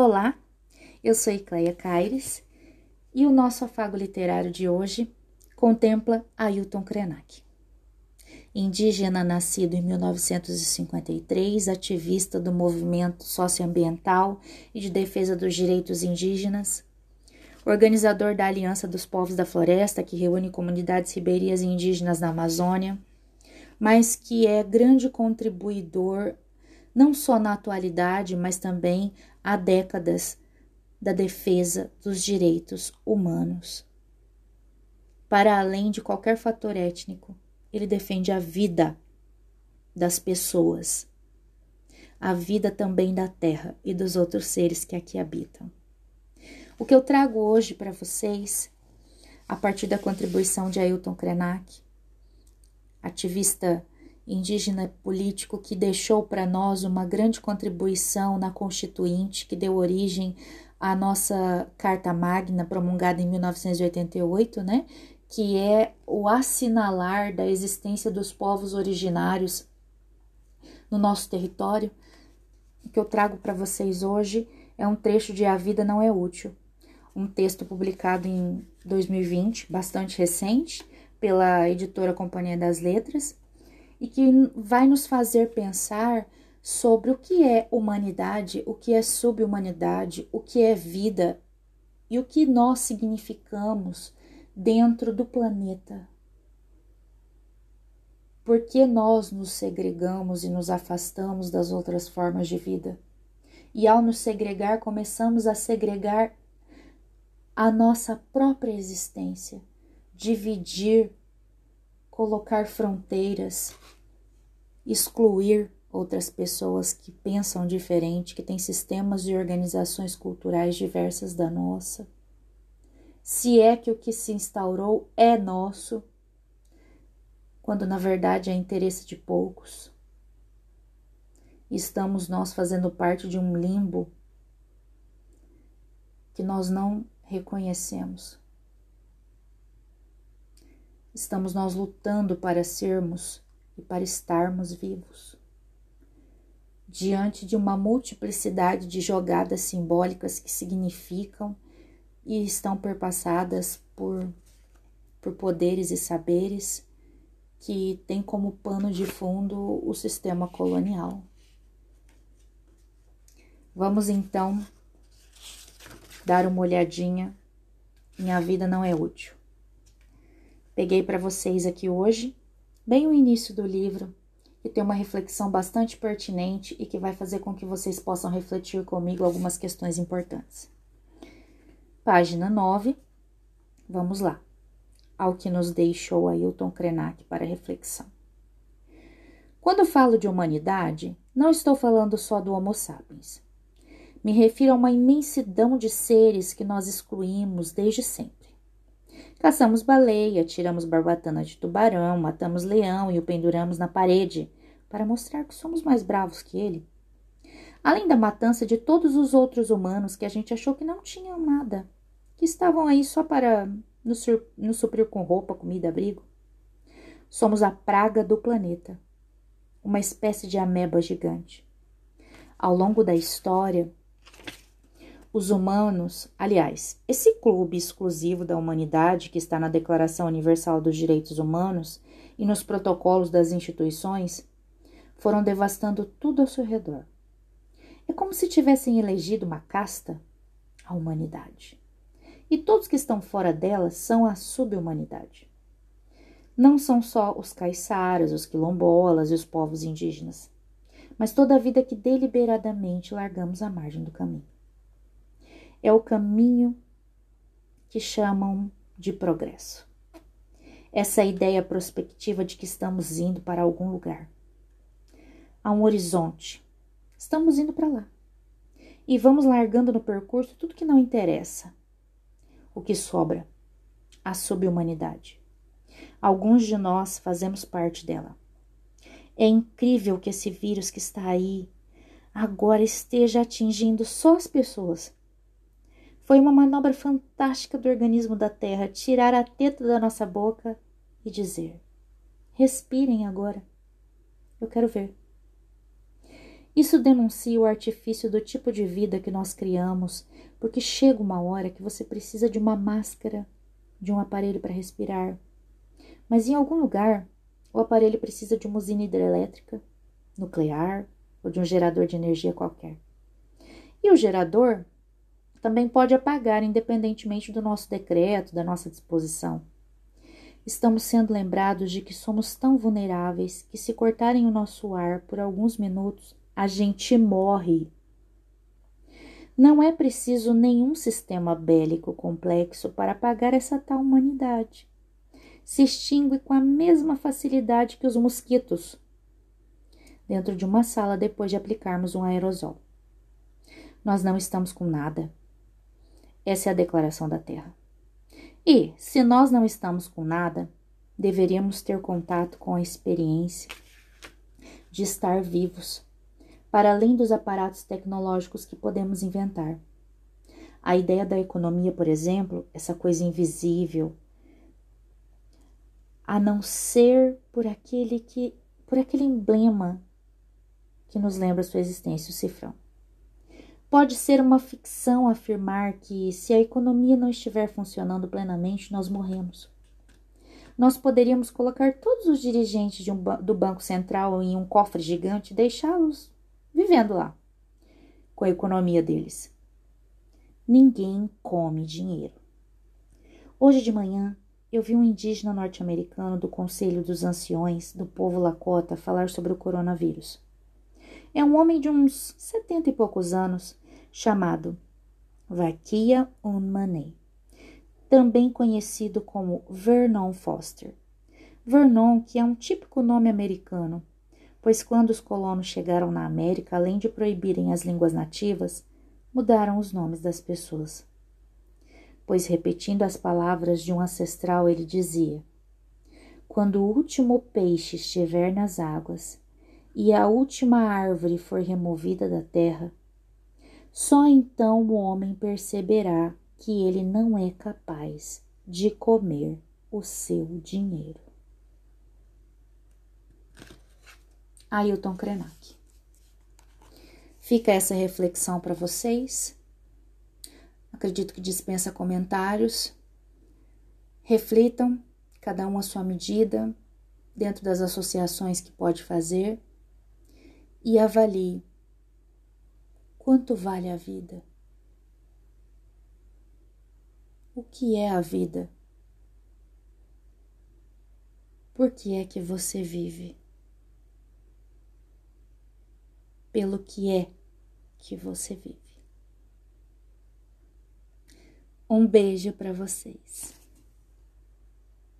Olá, eu sou Icleia Caires e o nosso afago literário de hoje contempla Ailton Krenak. Indígena nascido em 1953, ativista do movimento socioambiental e de defesa dos direitos indígenas, organizador da Aliança dos Povos da Floresta, que reúne comunidades ribeirinhas e indígenas na Amazônia, mas que é grande contribuidor não só na atualidade, mas também há décadas da defesa dos direitos humanos. Para além de qualquer fator étnico, ele defende a vida das pessoas, a vida também da terra e dos outros seres que aqui habitam. O que eu trago hoje para vocês, a partir da contribuição de Ailton Krenak, ativista indígena político que deixou para nós uma grande contribuição na Constituinte, que deu origem à nossa Carta Magna, promulgada em 1988, né? Que é o assinalar da existência dos povos originários no nosso território. O que eu trago para vocês hoje é um trecho de A Vida Não É Útil, um texto publicado em 2020, bastante recente, pela editora Companhia das Letras, e que vai nos fazer pensar sobre o que é humanidade, o que é subhumanidade, o que é vida e o que nós significamos dentro do planeta. Por que nós nos segregamos e nos afastamos das outras formas de vida? E ao nos segregar, começamos a segregar a nossa própria existência, dividir colocar fronteiras, excluir outras pessoas que pensam diferente, que têm sistemas e organizações culturais diversas da nossa. Se é que o que se instaurou é nosso, quando na verdade é interesse de poucos. Estamos nós fazendo parte de um limbo que nós não reconhecemos. Estamos nós lutando para sermos e para estarmos vivos. Diante de uma multiplicidade de jogadas simbólicas que significam e estão perpassadas por, por poderes e saberes que têm como pano de fundo o sistema colonial. Vamos então dar uma olhadinha em A Vida Não É Útil. Peguei para vocês aqui hoje, bem o início do livro, que tem uma reflexão bastante pertinente e que vai fazer com que vocês possam refletir comigo algumas questões importantes. Página 9, vamos lá, ao que nos deixou Ailton Krenak para reflexão. Quando falo de humanidade, não estou falando só do Homo sapiens. Me refiro a uma imensidão de seres que nós excluímos desde sempre. Caçamos baleia, tiramos barbatana de tubarão, matamos leão e o penduramos na parede para mostrar que somos mais bravos que ele. Além da matança de todos os outros humanos que a gente achou que não tinham nada, que estavam aí só para nos, nos suprir com roupa, comida, abrigo. Somos a praga do planeta, uma espécie de ameba gigante. Ao longo da história, os humanos, aliás, esse clube exclusivo da humanidade que está na Declaração Universal dos Direitos Humanos e nos protocolos das instituições, foram devastando tudo ao seu redor. É como se tivessem elegido uma casta, a humanidade. E todos que estão fora dela são a subhumanidade. Não são só os caiçaras, os quilombolas e os povos indígenas, mas toda a vida que deliberadamente largamos à margem do caminho é o caminho que chamam de progresso. Essa ideia prospectiva de que estamos indo para algum lugar. Há um horizonte. Estamos indo para lá. E vamos largando no percurso tudo que não interessa. O que sobra? A subhumanidade. Alguns de nós fazemos parte dela. É incrível que esse vírus que está aí agora esteja atingindo só as pessoas foi uma manobra fantástica do organismo da Terra tirar a teta da nossa boca e dizer: Respirem agora. Eu quero ver. Isso denuncia o artifício do tipo de vida que nós criamos, porque chega uma hora que você precisa de uma máscara, de um aparelho para respirar. Mas em algum lugar, o aparelho precisa de uma usina hidrelétrica, nuclear ou de um gerador de energia qualquer. E o gerador também pode apagar, independentemente do nosso decreto, da nossa disposição. Estamos sendo lembrados de que somos tão vulneráveis que, se cortarem o nosso ar por alguns minutos, a gente morre. Não é preciso nenhum sistema bélico complexo para apagar essa tal humanidade. Se extingue com a mesma facilidade que os mosquitos, dentro de uma sala depois de aplicarmos um aerosol. Nós não estamos com nada. Essa é a declaração da Terra. E, se nós não estamos com nada, deveríamos ter contato com a experiência de estar vivos, para além dos aparatos tecnológicos que podemos inventar. A ideia da economia, por exemplo, essa coisa invisível, a não ser por aquele que por aquele emblema que nos lembra sua existência, o cifrão. Pode ser uma ficção afirmar que, se a economia não estiver funcionando plenamente, nós morremos. Nós poderíamos colocar todos os dirigentes um do Banco Central em um cofre gigante e deixá-los vivendo lá, com a economia deles. Ninguém come dinheiro. Hoje de manhã, eu vi um indígena norte-americano do Conselho dos Anciões do povo Lakota falar sobre o coronavírus. É um homem de uns setenta e poucos anos, chamado Vakia Unmanei, também conhecido como Vernon Foster. Vernon, que é um típico nome americano, pois quando os colonos chegaram na América, além de proibirem as línguas nativas, mudaram os nomes das pessoas. Pois, repetindo as palavras de um ancestral, ele dizia: Quando o último peixe estiver nas águas e a última árvore for removida da terra, só então o homem perceberá que ele não é capaz de comer o seu dinheiro. Ailton Krenak. Fica essa reflexão para vocês. Acredito que dispensa comentários. Reflitam, cada um à sua medida, dentro das associações que pode fazer, e avalie quanto vale a vida. O que é a vida? Por que é que você vive? Pelo que é que você vive. Um beijo para vocês.